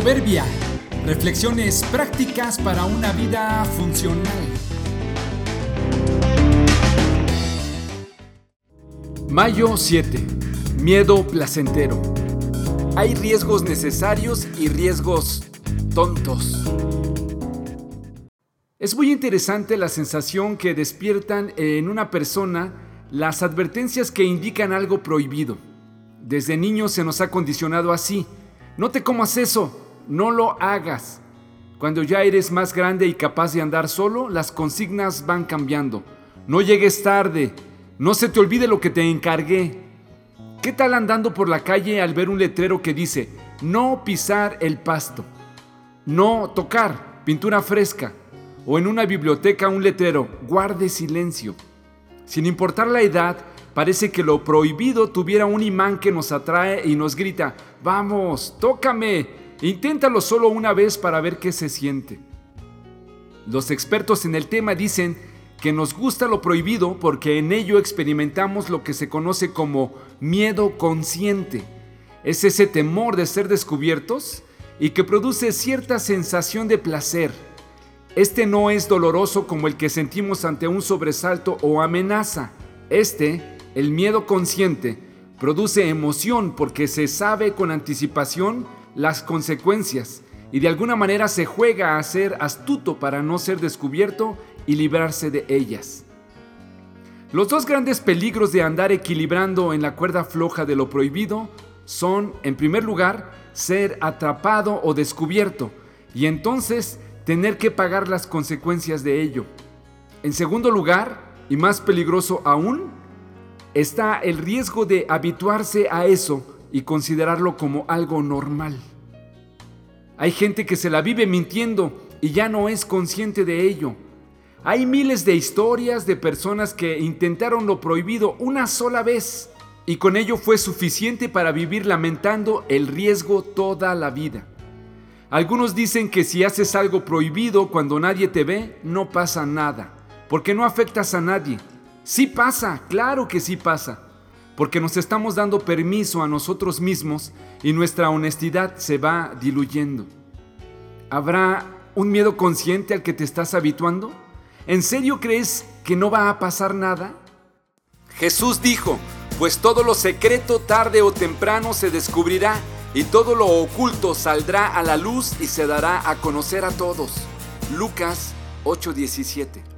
Proverbia. Reflexiones prácticas para una vida funcional. Mayo 7. Miedo placentero. Hay riesgos necesarios y riesgos tontos. Es muy interesante la sensación que despiertan en una persona las advertencias que indican algo prohibido. Desde niños se nos ha condicionado así. No te comas eso, no lo hagas. Cuando ya eres más grande y capaz de andar solo, las consignas van cambiando. No llegues tarde, no se te olvide lo que te encargué. ¿Qué tal andando por la calle al ver un letrero que dice, no pisar el pasto, no tocar, pintura fresca, o en una biblioteca un letrero, guarde silencio? Sin importar la edad, Parece que lo prohibido tuviera un imán que nos atrae y nos grita, vamos, tócame, inténtalo solo una vez para ver qué se siente. Los expertos en el tema dicen que nos gusta lo prohibido porque en ello experimentamos lo que se conoce como miedo consciente. Es ese temor de ser descubiertos y que produce cierta sensación de placer. Este no es doloroso como el que sentimos ante un sobresalto o amenaza. Este el miedo consciente produce emoción porque se sabe con anticipación las consecuencias y de alguna manera se juega a ser astuto para no ser descubierto y librarse de ellas. Los dos grandes peligros de andar equilibrando en la cuerda floja de lo prohibido son, en primer lugar, ser atrapado o descubierto y entonces tener que pagar las consecuencias de ello. En segundo lugar, y más peligroso aún, está el riesgo de habituarse a eso y considerarlo como algo normal. Hay gente que se la vive mintiendo y ya no es consciente de ello. Hay miles de historias de personas que intentaron lo prohibido una sola vez y con ello fue suficiente para vivir lamentando el riesgo toda la vida. Algunos dicen que si haces algo prohibido cuando nadie te ve, no pasa nada, porque no afectas a nadie Sí pasa, claro que sí pasa, porque nos estamos dando permiso a nosotros mismos y nuestra honestidad se va diluyendo. ¿Habrá un miedo consciente al que te estás habituando? ¿En serio crees que no va a pasar nada? Jesús dijo, pues todo lo secreto tarde o temprano se descubrirá y todo lo oculto saldrá a la luz y se dará a conocer a todos. Lucas 8:17